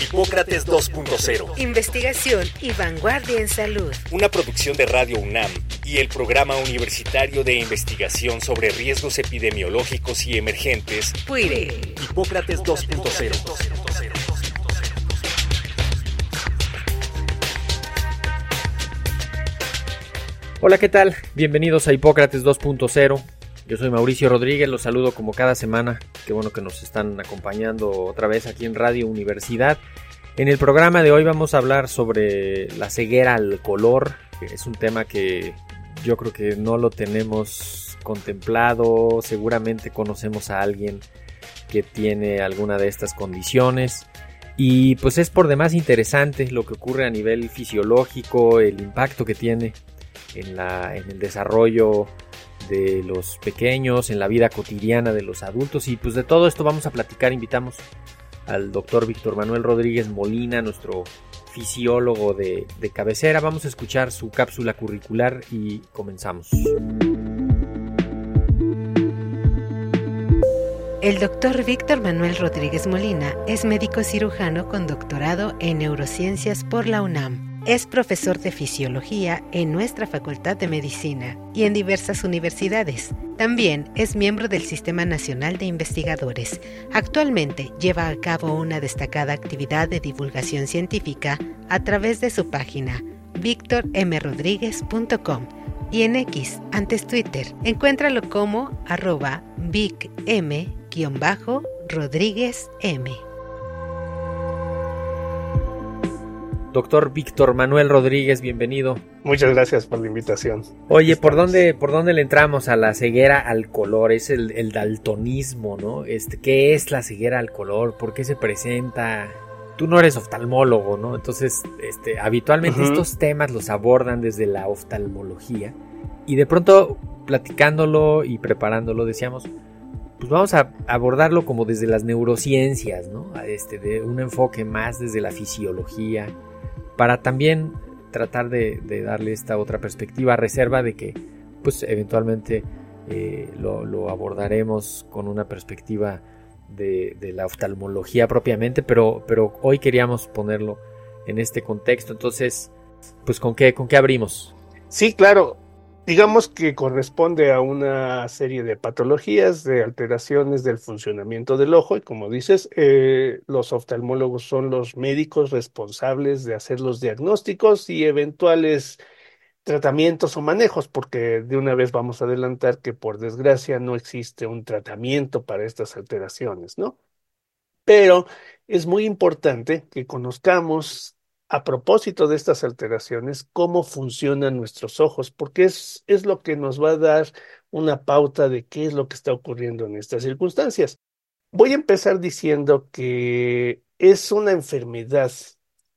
Hipócrates 2.0. Investigación y vanguardia en salud. Una producción de Radio UNAM y el Programa Universitario de Investigación sobre Riesgos Epidemiológicos y Emergentes. PUIRE. Hipócrates 2.0. Hola, ¿qué tal? Bienvenidos a Hipócrates 2.0. Yo soy Mauricio Rodríguez, los saludo como cada semana. Qué bueno que nos están acompañando otra vez aquí en Radio Universidad. En el programa de hoy vamos a hablar sobre la ceguera al color. Es un tema que yo creo que no lo tenemos contemplado. Seguramente conocemos a alguien que tiene alguna de estas condiciones. Y pues es por demás interesante lo que ocurre a nivel fisiológico, el impacto que tiene en, en el desarrollo de los pequeños, en la vida cotidiana de los adultos y pues de todo esto vamos a platicar. Invitamos al doctor Víctor Manuel Rodríguez Molina, nuestro fisiólogo de, de cabecera. Vamos a escuchar su cápsula curricular y comenzamos. El doctor Víctor Manuel Rodríguez Molina es médico cirujano con doctorado en neurociencias por la UNAM. Es profesor de fisiología en nuestra Facultad de Medicina y en diversas universidades. También es miembro del Sistema Nacional de Investigadores. Actualmente lleva a cabo una destacada actividad de divulgación científica a través de su página victormrodríguez.com y en X, antes Twitter. Encuéntralo como arroba vicm-rodríguez m. Doctor Víctor Manuel Rodríguez, bienvenido. Muchas gracias por la invitación. Oye, ¿por dónde, ¿por dónde le entramos a la ceguera al color? Es el, el, daltonismo, ¿no? Este, ¿Qué es la ceguera al color? ¿Por qué se presenta? Tú no eres oftalmólogo, ¿no? Entonces, este, habitualmente uh -huh. estos temas los abordan desde la oftalmología. Y de pronto, platicándolo y preparándolo, decíamos, pues vamos a abordarlo como desde las neurociencias, ¿no? Este, de un enfoque más desde la fisiología para también tratar de, darle esta otra perspectiva, reserva de que pues eventualmente eh, lo, lo, abordaremos con una perspectiva de, de, la oftalmología propiamente, pero, pero hoy queríamos ponerlo en este contexto. Entonces, pues con qué, con qué abrimos. Sí, claro. Digamos que corresponde a una serie de patologías, de alteraciones del funcionamiento del ojo y como dices, eh, los oftalmólogos son los médicos responsables de hacer los diagnósticos y eventuales tratamientos o manejos, porque de una vez vamos a adelantar que por desgracia no existe un tratamiento para estas alteraciones, ¿no? Pero es muy importante que conozcamos a propósito de estas alteraciones, cómo funcionan nuestros ojos, porque es, es lo que nos va a dar una pauta de qué es lo que está ocurriendo en estas circunstancias. Voy a empezar diciendo que es una enfermedad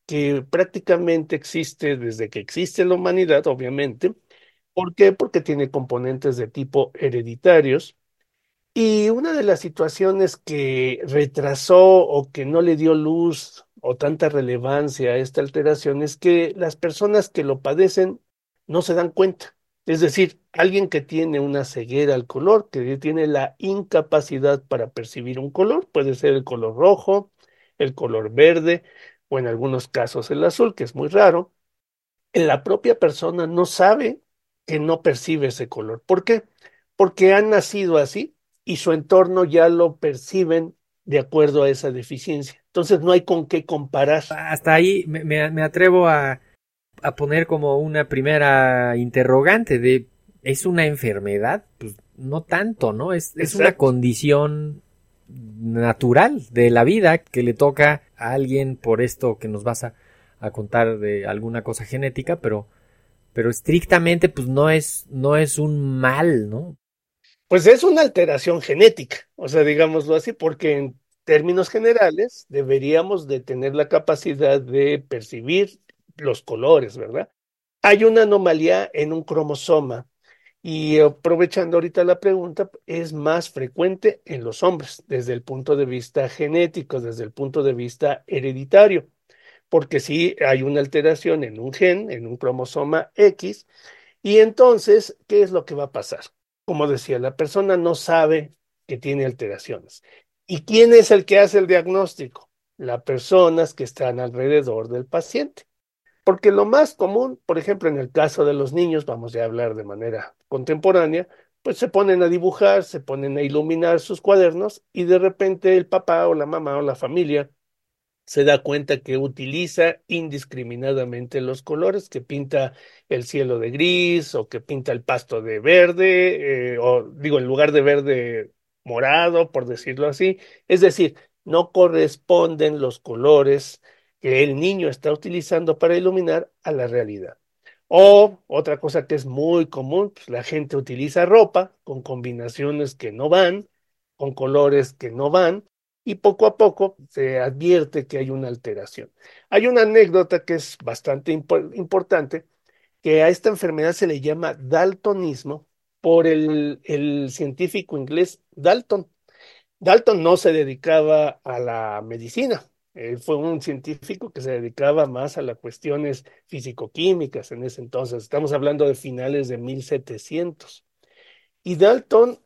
que prácticamente existe desde que existe la humanidad, obviamente. ¿Por qué? Porque tiene componentes de tipo hereditarios. Y una de las situaciones que retrasó o que no le dio luz o tanta relevancia a esta alteración es que las personas que lo padecen no se dan cuenta. Es decir, alguien que tiene una ceguera al color, que tiene la incapacidad para percibir un color, puede ser el color rojo, el color verde o en algunos casos el azul, que es muy raro, la propia persona no sabe que no percibe ese color. ¿Por qué? Porque han nacido así y su entorno ya lo perciben de acuerdo a esa deficiencia. Entonces no hay con qué comparar. Hasta ahí me, me atrevo a, a, poner como una primera interrogante de ¿es una enfermedad? Pues no tanto, ¿no? Es, es una condición natural de la vida que le toca a alguien por esto que nos vas a, a contar de alguna cosa genética, pero, pero estrictamente pues no es, no es un mal, ¿no? Pues es una alteración genética, o sea, digámoslo así, porque en términos generales deberíamos de tener la capacidad de percibir los colores, ¿verdad? Hay una anomalía en un cromosoma Y aprovechando ahorita la pregunta, es más frecuente en los hombres desde el punto de vista genético, desde el punto de vista hereditario, porque sí hay una alteración en un gen, en un cromosoma X, y entonces, ¿qué es lo que va a pasar? Como decía, la persona no sabe que tiene alteraciones. ¿Y quién es el que hace el diagnóstico? Las personas que están alrededor del paciente. Porque lo más común, por ejemplo, en el caso de los niños, vamos a hablar de manera contemporánea, pues se ponen a dibujar, se ponen a iluminar sus cuadernos y de repente el papá o la mamá o la familia se da cuenta que utiliza indiscriminadamente los colores, que pinta el cielo de gris o que pinta el pasto de verde, eh, o digo, en lugar de verde morado, por decirlo así. Es decir, no corresponden los colores que el niño está utilizando para iluminar a la realidad. O otra cosa que es muy común, pues la gente utiliza ropa con combinaciones que no van, con colores que no van, y poco a poco se advierte que hay una alteración. Hay una anécdota que es bastante importante, que a esta enfermedad se le llama daltonismo por el, el científico inglés Dalton. Dalton no se dedicaba a la medicina, él fue un científico que se dedicaba más a las cuestiones físico-químicas en ese entonces. Estamos hablando de finales de 1700. Y Dalton,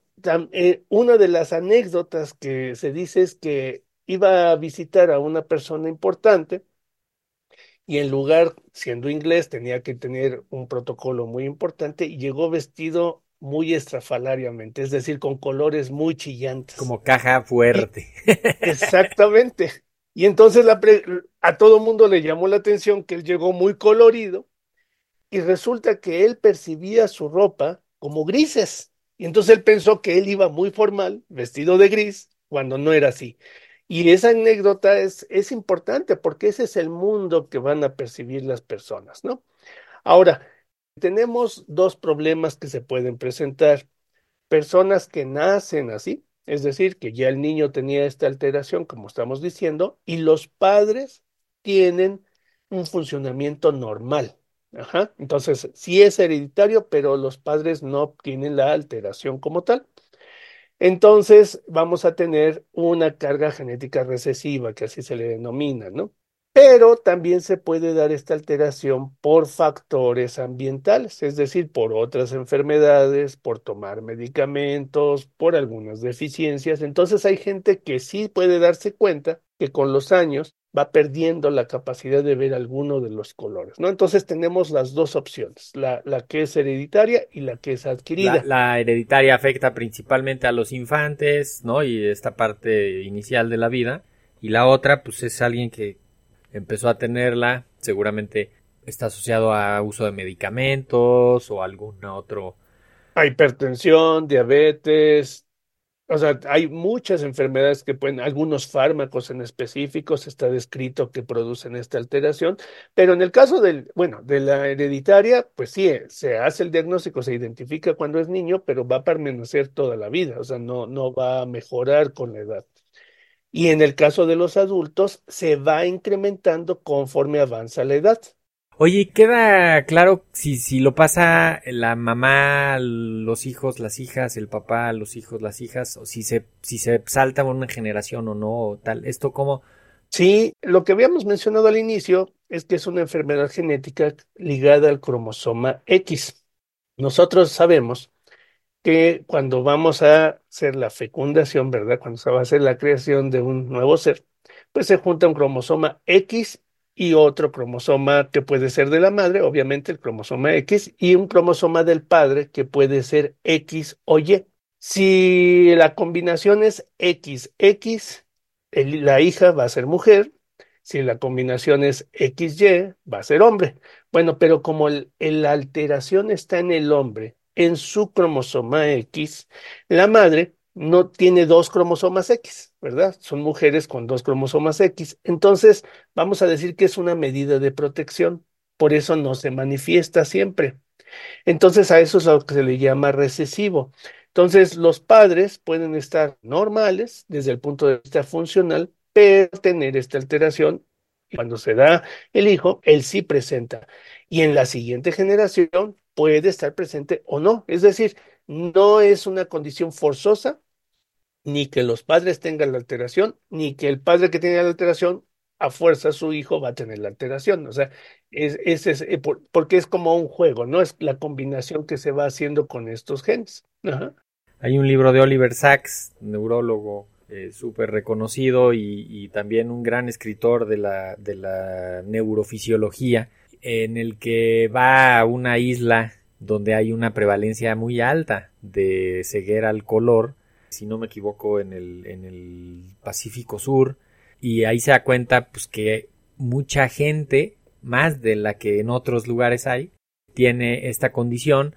eh, una de las anécdotas que se dice es que iba a visitar a una persona importante y en lugar, siendo inglés, tenía que tener un protocolo muy importante y llegó vestido muy estrafalariamente, es decir, con colores muy chillantes. Como caja fuerte. exactamente. Y entonces a todo mundo le llamó la atención que él llegó muy colorido y resulta que él percibía su ropa como grises. Y entonces él pensó que él iba muy formal, vestido de gris, cuando no era así. Y esa anécdota es, es importante porque ese es el mundo que van a percibir las personas, ¿no? Ahora, tenemos dos problemas que se pueden presentar. Personas que nacen así, es decir, que ya el niño tenía esta alteración, como estamos diciendo, y los padres tienen un funcionamiento normal. Entonces, sí es hereditario, pero los padres no tienen la alteración como tal. Entonces, vamos a tener una carga genética recesiva, que así se le denomina, ¿no? pero también se puede dar esta alteración por factores ambientales, es decir, por otras enfermedades, por tomar medicamentos, por algunas deficiencias. Entonces hay gente que sí puede darse cuenta que con los años va perdiendo la capacidad de ver alguno de los colores, ¿no? Entonces tenemos las dos opciones, la, que es hereditaria y la que es adquirida. La, hereditaria afecta principalmente a los infantes, ¿no? Y esta parte inicial de la vida. Y la otra, pues es alguien que empezó a tenerla, seguramente está asociado a uso de medicamentos o algún otro. Hipertensión, diabetes, o sea, hay muchas enfermedades que pueden, algunos fármacos en específicos está descrito que producen esta alteración, pero en el caso del, bueno, de la hereditaria, pues sí, se hace el diagnóstico, se identifica cuando es niño, pero va a permanecer toda la vida, o sea, no, no va a mejorar con la edad. Y en el caso de los adultos, se va incrementando conforme avanza la edad. Oye, queda claro si, si lo pasa la mamá, los hijos, las hijas, el papá, los hijos, las hijas, o si se, si se salta una generación o no, o tal. ¿Esto cómo? Sí, lo que habíamos mencionado al inicio es que es una enfermedad genética ligada al cromosoma X. Nosotros sabemos que cuando vamos a hacer la fecundación, ¿verdad? Cuando se va a hacer la creación de un nuevo ser, pues se junta un cromosoma X y otro cromosoma que puede ser de la madre, obviamente el cromosoma X, y un cromosoma del padre que puede ser X o Y. Si la combinación es XX, la hija va a ser mujer, si la combinación es XY, va a ser hombre. Bueno, pero como la alteración está en el hombre en su cromosoma X, la madre no tiene dos cromosomas X, ¿verdad? Son mujeres con dos cromosomas X. Entonces, vamos a decir que es una medida de protección, por eso no se manifiesta siempre. Entonces, a eso es lo que se le llama recesivo. Entonces, los padres pueden estar normales desde el punto de vista funcional, pero tener esta alteración. Cuando se da el hijo, él sí presenta. Y en la siguiente generación puede estar presente o no. Es decir, no es una condición forzosa ni que los padres tengan la alteración, ni que el padre que tiene la alteración a fuerza su hijo va a tener la alteración. O sea, es, es, eh, porque es como un juego, ¿no? Es la combinación que se va haciendo con estos genes. Hay un libro de Oliver Sacks, neurólogo eh, súper reconocido y, también un gran escritor de la, de la neurofisiología, en el que va a una isla donde hay una prevalencia muy alta de ceguera al color, si no me equivoco, en el, en el Pacífico Sur, y ahí se da cuenta pues que mucha gente, más de la que en otros lugares hay, tiene esta condición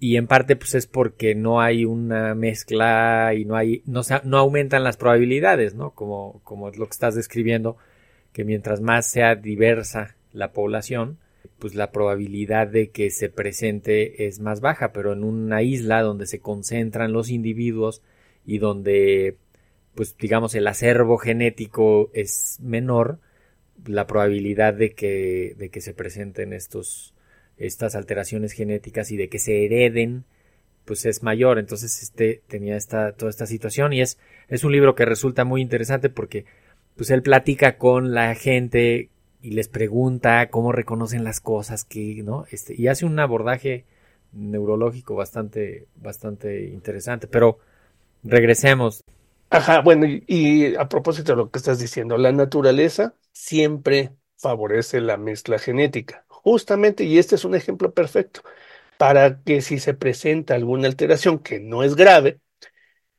y en parte pues es porque no hay una mezcla y no hay no, no aumentan las probabilidades, ¿no? Como como es lo que estás describiendo que mientras más sea diversa la población, pues la probabilidad de que se presente es más baja, pero en una isla donde se concentran los individuos y donde pues digamos el acervo genético es menor, la probabilidad de que, de que se presenten estos, estas alteraciones genéticas y de que se hereden, pues es mayor. Entonces, este tenía esta, toda esta situación y es, es un libro que resulta muy interesante porque pues él platica con la gente y les pregunta cómo reconocen las cosas que, ¿no? Este, y hace un abordaje neurológico bastante, bastante interesante. Pero regresemos. Ajá, bueno, y, a propósito de lo que estás diciendo, la naturaleza siempre favorece la mezcla genética, justamente, y este es un ejemplo perfecto, para que si se presenta alguna alteración que no es grave,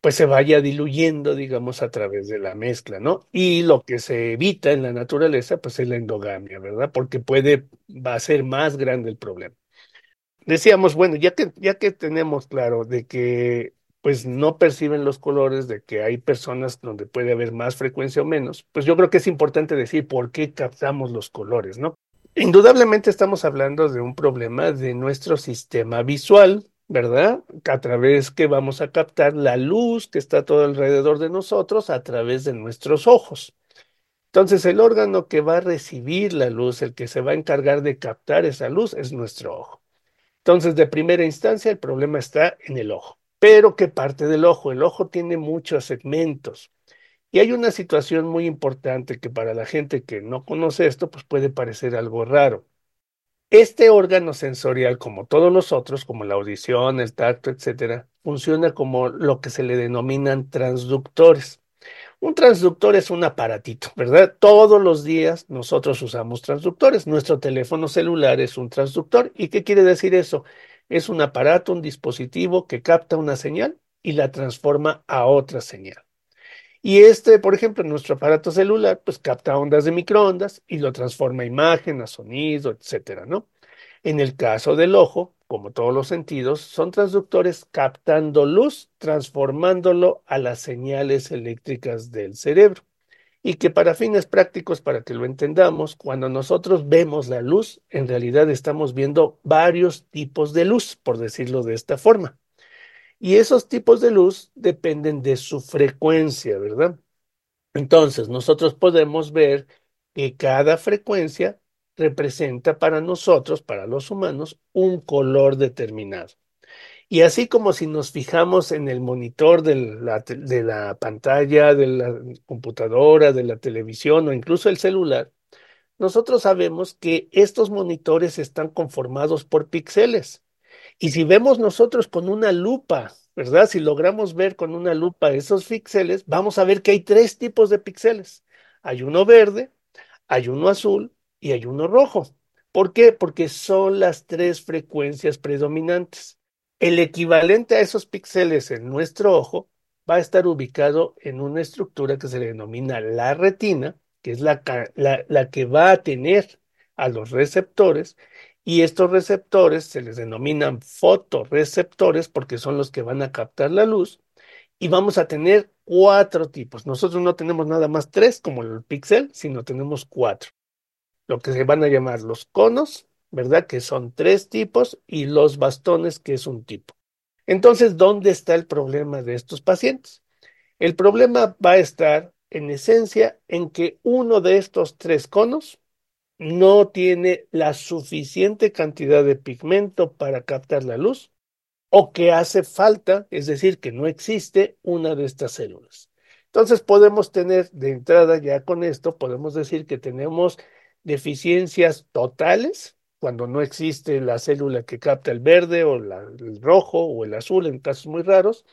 pues se vaya diluyendo, digamos, a través de la mezcla, ¿no? Y lo que se evita en la naturaleza, pues es la endogamia, ¿verdad? Porque puede, va a ser más grande el problema. Decíamos, bueno, ya que, ya que tenemos claro de que pues no perciben los colores, de que hay personas donde puede haber más frecuencia o menos, pues yo creo que es importante decir por qué captamos los colores, ¿no? Indudablemente estamos hablando de un problema de nuestro sistema visual, ¿verdad? A través que vamos a captar la luz que está todo alrededor de nosotros a través de nuestros ojos. Entonces el órgano que va a recibir la luz, el que se va a encargar de captar esa luz, es nuestro ojo. Entonces, de primera instancia, el problema está en el ojo. Pero ¿qué parte del ojo? El ojo tiene muchos segmentos. Y hay una situación muy importante que para la gente que no conoce esto, pues puede parecer algo raro. Este órgano sensorial, como todos los otros, como la audición, el tacto, etcétera, funciona como lo que se le denominan transductores. Un transductor es un aparatito, ¿verdad? Todos los días nosotros usamos transductores. Nuestro teléfono celular es un transductor. ¿Y qué quiere decir eso? Es un aparato, un dispositivo que capta una señal y la transforma a otra señal. Y este, por ejemplo, nuestro aparato celular, pues capta ondas de microondas y lo transforma a imagen, a sonido, etcétera, ¿no? En el caso del ojo, como todos los sentidos, son transductores captando luz, transformándolo a las señales eléctricas del cerebro y que para fines prácticos, para que lo entendamos, cuando nosotros vemos la luz, en realidad estamos viendo varios tipos de luz, por decirlo de esta forma. Y esos tipos de luz dependen de su frecuencia, ¿verdad? Entonces, nosotros podemos ver que cada frecuencia representa para nosotros, para los humanos, un color determinado. Y así como si nos fijamos en el monitor de la, pantalla, de la computadora, de la televisión o incluso el celular, nosotros sabemos que estos monitores están conformados por píxeles. Y si vemos nosotros con una lupa, ¿verdad? Si logramos ver con una lupa esos píxeles, vamos a ver que hay tres tipos de píxeles. Hay uno verde, hay uno azul y hay uno rojo. ¿Por qué? Porque son las tres frecuencias predominantes. El equivalente a esos píxeles en nuestro ojo va a estar ubicado en una estructura que se le denomina la retina, que es la, que va a tener a los receptores, y estos receptores se les denominan fotoreceptores porque son los que van a captar la luz, y vamos a tener cuatro tipos. Nosotros no tenemos nada más tres como el píxel, sino tenemos cuatro. Lo que se van a llamar los conos, ¿verdad? Que son tres tipos y los bastones, que es un tipo. Entonces, ¿dónde está el problema de estos pacientes? El problema va a estar, en esencia, en que uno de estos tres conos no tiene la suficiente cantidad de pigmento para captar la luz o que hace falta, es decir, que no existe una de estas células. Entonces podemos tener de entrada ya con esto, podemos decir que tenemos deficiencias totales cuando no existe la célula que capta el verde o el rojo o el azul en casos muy raros,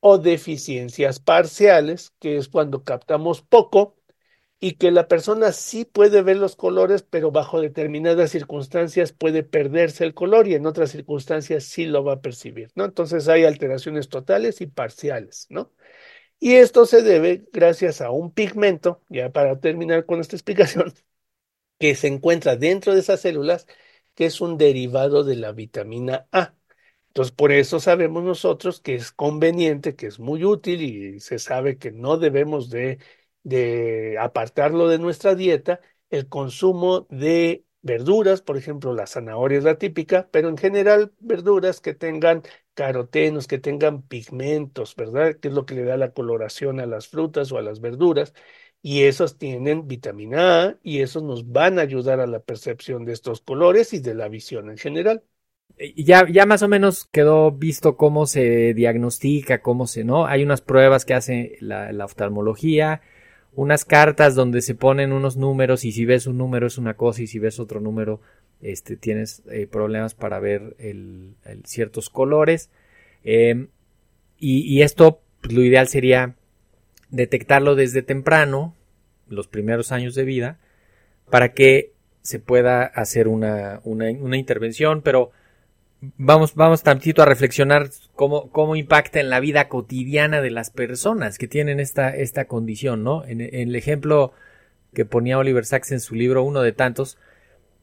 o deficiencias parciales, que es cuando captamos poco y que la persona sí puede ver los colores, pero bajo determinadas circunstancias puede perderse el color y en otras circunstancias sí lo va a percibir, ¿no? Entonces hay alteraciones totales y parciales, ¿no? Y esto se debe gracias a un pigmento, ya para terminar con esta explicación, que se encuentra dentro de esas células, que es un derivado de la vitamina A. Entonces, por eso sabemos nosotros que es conveniente, que es muy útil y se sabe que no debemos de, de apartarlo de nuestra dieta, el consumo de verduras, por ejemplo, la zanahoria es la típica, pero en general verduras que tengan carotenos, que tengan pigmentos, ¿verdad? Que es lo que le da la coloración a las frutas o a las verduras. Y esos tienen vitamina A y esos nos van a ayudar a la percepción de estos colores y de la visión en general. Ya, ya más o menos quedó visto cómo se diagnostica, cómo se, ¿no? Hay unas pruebas que hace la, oftalmología, unas cartas donde se ponen unos números y si ves un número es una cosa y si ves otro número este, tienes eh, problemas para ver el, ciertos colores. Em, y, esto, pues, lo ideal sería detectarlo desde temprano, los primeros años de vida, para que se pueda hacer una, una, intervención, pero vamos, vamos tantito a reflexionar cómo, cómo impacta en la vida cotidiana de las personas que tienen esta, esta condición, ¿no? En, en, el ejemplo que ponía Oliver Sacks en su libro, uno de tantos,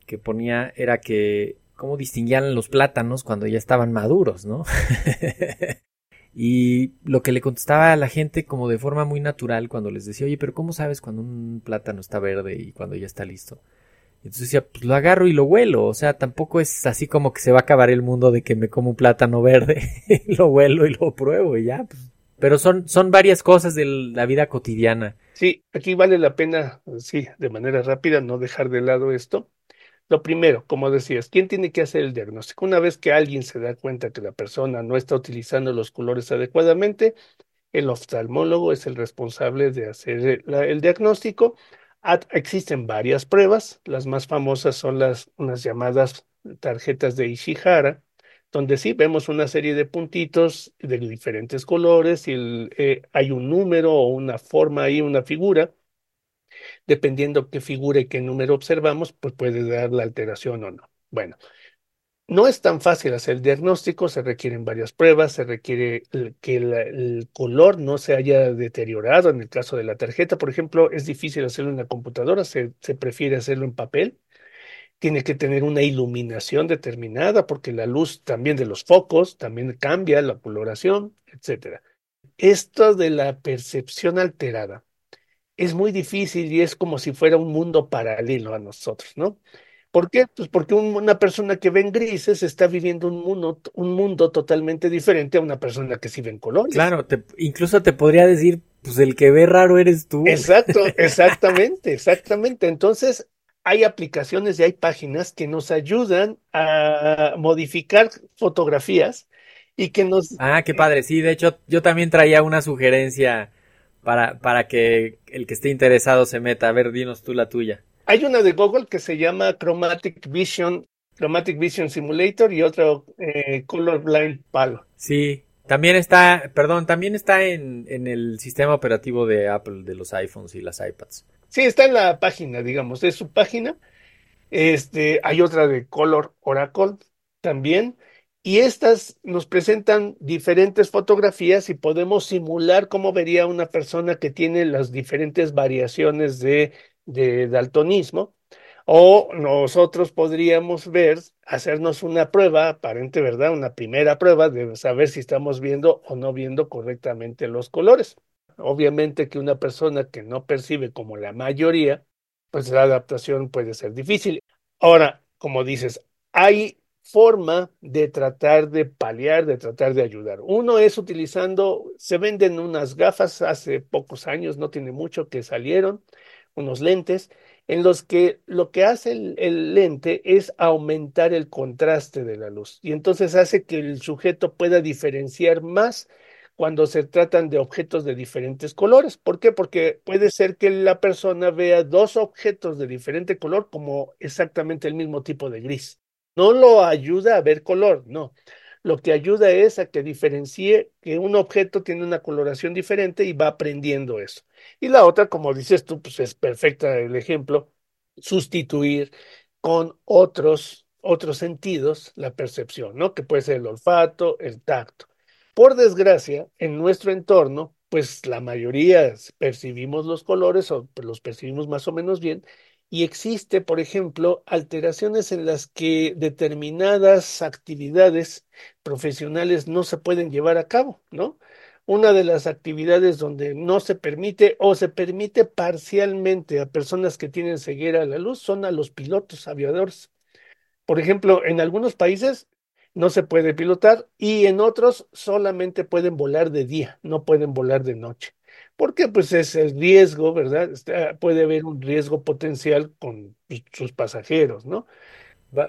que ponía era que cómo distinguían los plátanos cuando ya estaban maduros, ¿no? y lo que le contestaba a la gente como de forma muy natural cuando les decía, oye, pero ¿cómo sabes cuando un plátano está verde y cuando ya está listo? Entonces decía, pues lo agarro y lo huelo. O sea, tampoco es así como que se va a acabar el mundo de que me como un plátano verde, lo huelo y lo pruebo y ya. Pues. Pero son, son varias cosas de la vida cotidiana. Sí, aquí vale la pena, sí, de manera rápida, no dejar de lado esto. Lo primero, como decías, ¿quién tiene que hacer el diagnóstico? Una vez que alguien se da cuenta que la persona no está utilizando los colores adecuadamente, el oftalmólogo es el responsable de hacer el diagnóstico existen varias pruebas, las más famosas son las unas llamadas tarjetas de Ishihara, donde sí vemos una serie de puntitos de diferentes colores y eh, hay un número o una forma ahí, una figura. Dependiendo qué figura y qué número observamos, pues puede dar la alteración o no. Bueno, no es tan fácil hacer el diagnóstico, se requieren varias pruebas, se requiere que el, color no se haya deteriorado. En el caso de la tarjeta, por ejemplo, es difícil hacerlo en la computadora, se, se prefiere hacerlo en papel. Tiene que tener una iluminación determinada porque la luz también de los focos también cambia la coloración, etc. Esto de la percepción alterada es muy difícil y es como si fuera un mundo paralelo a nosotros, ¿no? ¿Por qué? Pues porque una persona que ve en grises está viviendo un mundo, un mundo totalmente diferente a una persona que sí ve en colores. Claro, incluso te podría decir, pues el que ve raro eres tú. Exacto, exactamente, exactamente. Entonces, hay aplicaciones y hay páginas que nos ayudan a modificar fotografías y que nos... Ah, qué padre, sí, de hecho yo también traía una sugerencia para, para que el que esté interesado se meta. A ver, dinos tú la tuya. Hay una de Google que se llama Chromatic Vision, Chromatic Vision Simulator y otro eh, Colorblind Palo. Sí, también está, perdón, también está en, en, el sistema operativo de Apple, de los iPhones y las iPads. Sí, está en la página, digamos, de su página. Este, hay otra de Color Oracle también. Y estas nos presentan diferentes fotografías y podemos simular cómo vería una persona que tiene las diferentes variaciones de daltonismo, o nosotros podríamos ver, hacernos una prueba, aparente, ¿verdad? Una primera prueba de saber si estamos viendo o no viendo correctamente los colores. Obviamente que una persona que no percibe como la mayoría, pues la adaptación puede ser difícil. Ahora, como dices, hay forma de tratar de paliar, de tratar de ayudar. Uno es utilizando, se venden unas gafas hace pocos años, no tiene mucho que salieron, unos lentes, en los que lo que hace el, lente es aumentar el contraste de la luz y entonces hace que el sujeto pueda diferenciar más cuando se tratan de objetos de diferentes colores. ¿Por qué? Porque puede ser que la persona vea dos objetos de diferente color como exactamente el mismo tipo de gris. No lo ayuda a ver color, no. Lo que ayuda es a que diferencie que un objeto tiene una coloración diferente y va aprendiendo eso. Y la otra, como dices tú, pues es perfecta el ejemplo, sustituir con otros otros sentidos la percepción, ¿no? Que puede ser el olfato, el tacto. Por desgracia, en nuestro entorno, pues la mayoría percibimos los colores o los percibimos más o menos bien, y existe, por ejemplo, alteraciones en las que determinadas actividades profesionales no se pueden llevar a cabo, ¿no? Una de las actividades donde no se permite o se permite parcialmente a personas que tienen ceguera a la luz son a los pilotos aviadores. Por ejemplo, en algunos países no se puede pilotar y en otros solamente pueden volar de día, no pueden volar de noche. Porque pues es el riesgo, ¿verdad? puede haber un riesgo potencial con sus pasajeros, ¿no?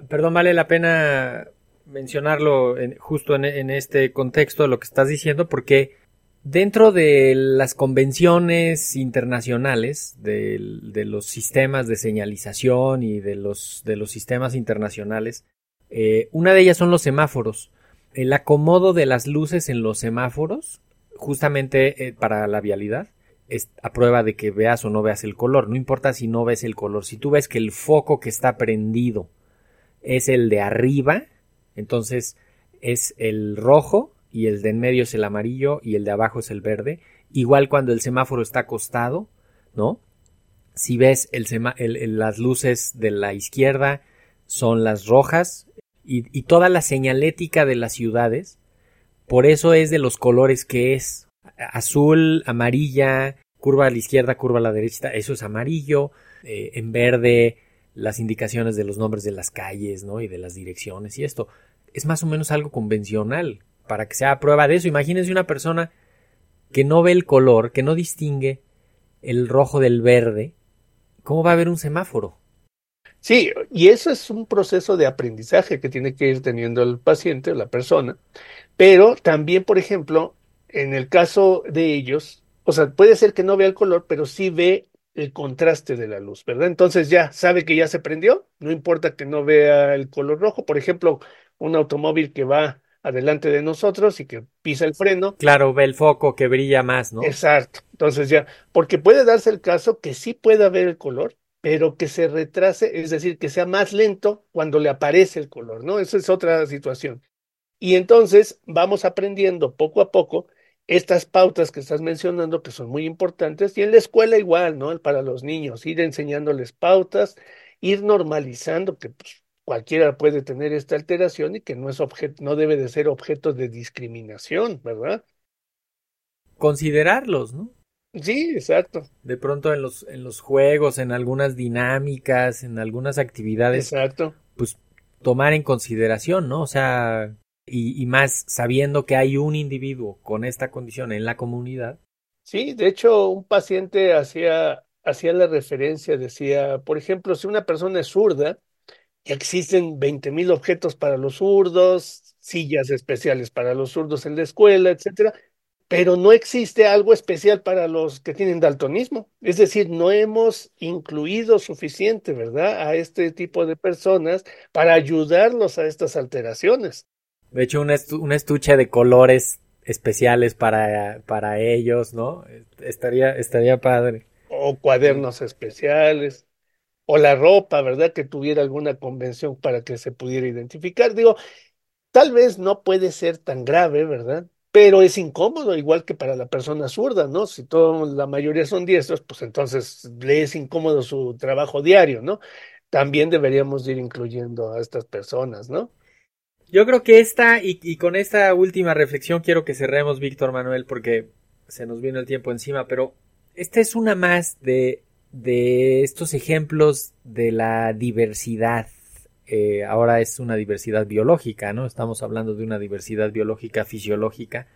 Perdón, vale la pena mencionarlo justo en, este contexto de lo que estás diciendo, porque dentro de las convenciones internacionales de, los sistemas de señalización y de los, de los sistemas internacionales, eh, una de ellas son los semáforos. El acomodo de las luces en los semáforos, justamente eh, para la vialidad, es a prueba de que veas o no veas el color. No importa si no ves el color. Si tú ves que el foco que está prendido es el de arriba, entonces es el rojo y el de en medio es el amarillo y el de abajo es el verde. Igual cuando el semáforo está acostado, ¿no? Si ves el las luces de la izquierda son las rojas y, toda la señalética de las ciudades, por eso es de los colores que es. Azul, amarilla, curva a la izquierda, curva a la derecha, eso es amarillo, eh, en verde las indicaciones de los nombres de las calles, ¿no? Y de las direcciones y esto. Es más o menos algo convencional para que sea prueba de eso. Imagínense una persona que no ve el color, que no distingue el rojo del verde. ¿Cómo va a ver un semáforo? Sí, y eso es un proceso de aprendizaje que tiene que ir teniendo el paciente, la persona, pero también, por ejemplo, en el caso de ellos, o sea, puede ser que no vea el color, pero sí ve el contraste de la luz, ¿verdad? Entonces ya sabe que ya se prendió, no importa que no vea el color rojo, por ejemplo, un automóvil que va adelante de nosotros y que pisa el freno. Claro, ve el foco que brilla más, ¿no? Exacto. Entonces ya, porque puede darse el caso que sí pueda ver el color, pero que se retrase, es decir, que sea más lento cuando le aparece el color, ¿no? Esa es otra situación. Y entonces vamos aprendiendo poco a poco estas pautas que estás mencionando que son muy importantes y en la escuela igual, ¿no? Para los niños, ir enseñándoles pautas, ir normalizando que pues, cualquiera puede tener esta alteración y que no es objeto, no debe de ser objeto de discriminación, ¿verdad? Considerarlos, ¿no? Sí, exacto. De pronto en los, en los juegos, en algunas dinámicas, en algunas actividades. Exacto. Pues tomar en consideración, ¿no? O sea, y, y más sabiendo que hay un individuo con esta condición en la comunidad. Sí, de hecho, un paciente hacía, hacía la referencia, decía, por ejemplo, si una persona es zurda, existen veinte mil objetos para los zurdos, sillas especiales para los zurdos en la escuela, etcétera, pero no existe algo especial para los que tienen daltonismo. Es decir, no hemos incluido suficiente, ¿verdad?, a este tipo de personas para ayudarlos a estas alteraciones. De hecho, una, estuche de colores especiales para, para ellos, ¿no? Estaría, estaría padre. O cuadernos especiales, o la ropa, ¿verdad? Que tuviera alguna convención para que se pudiera identificar. Digo, tal vez no puede ser tan grave, ¿verdad? Pero es incómodo, igual que para la persona zurda, ¿no? Si todo, la mayoría son diestros, pues entonces le es incómodo su trabajo diario, ¿no? También deberíamos ir incluyendo a estas personas, ¿no? Yo creo que esta, y, y con esta última reflexión quiero que cerremos, Víctor Manuel, porque se nos viene el tiempo encima, pero esta es una más de, de estos ejemplos de la diversidad eh, ahora es una diversidad biológica, ¿no? Estamos hablando de una diversidad biológica fisiológica,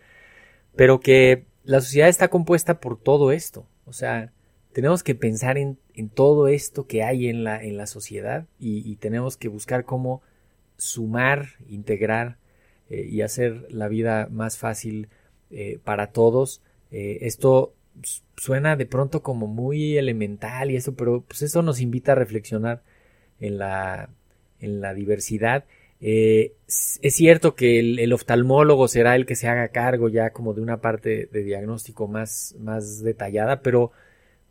pero que la sociedad está compuesta por todo esto. O sea, tenemos que pensar en, todo esto que hay en la, en la sociedad y, tenemos que buscar cómo sumar, integrar eh, y hacer la vida más fácil eh, para todos. Esto suena de pronto como muy elemental y eso, pero pues eso nos invita a reflexionar en la, en la diversidad. es cierto que el, el, oftalmólogo será el que se haga cargo ya como de una parte de diagnóstico más, más detallada, pero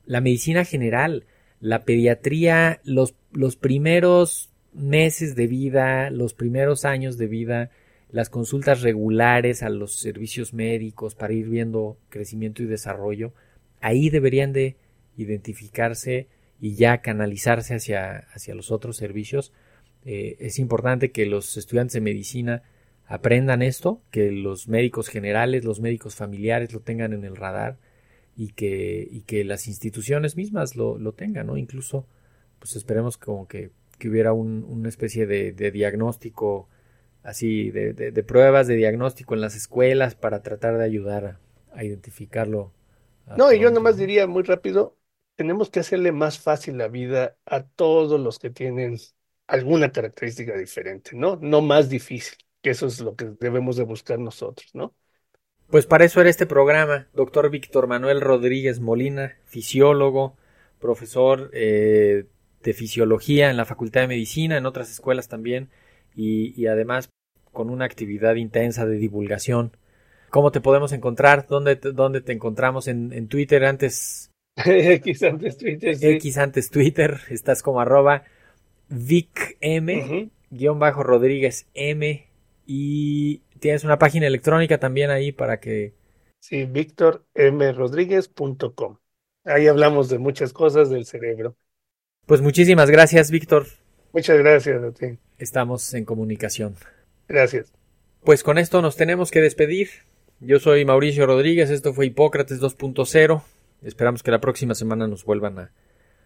la medicina general, la pediatría, los, los primeros meses de vida, los primeros años de vida, las consultas regulares a los servicios médicos para ir viendo crecimiento y desarrollo, ahí deberían de identificarse y ya canalizarse hacia, hacia los otros servicios. Eh, es importante que los estudiantes de medicina aprendan esto, que los médicos generales, los médicos familiares lo tengan en el radar y que, y que las instituciones mismas lo, lo tengan, ¿no? Incluso, pues esperemos como que, que hubiera un, una especie de, de diagnóstico, así, de, de, pruebas de diagnóstico en las escuelas para tratar de ayudar a, identificarlo. no, y yo nomás diría muy rápido, tenemos que hacerle más fácil la vida a todos los que tienen alguna característica diferente, ¿no? No más difícil, que eso es lo que debemos de buscar nosotros, ¿no? Pues para eso era este programa, doctor Víctor Manuel Rodríguez Molina, fisiólogo, profesor eh, de fisiología en la Facultad de Medicina, en otras escuelas también, y, además con una actividad intensa de divulgación. ¿Cómo te podemos encontrar? ¿Dónde te, dónde te encontramos? En, Twitter antes. X antes Twitter. X antes Twitter. Estás como arroba VicM, guion bajo Rodríguez M. Y tienes una página electrónica también ahí para que... Sí, victormrodríguez.com. Ahí hablamos de muchas cosas del cerebro. Pues muchísimas gracias, Víctor. Muchas gracias a ti. Estamos en comunicación. Gracias. Pues con esto nos tenemos que despedir. Yo soy Mauricio Rodríguez, esto fue Hipócrates 2.0. Esperamos que la próxima semana nos vuelvan a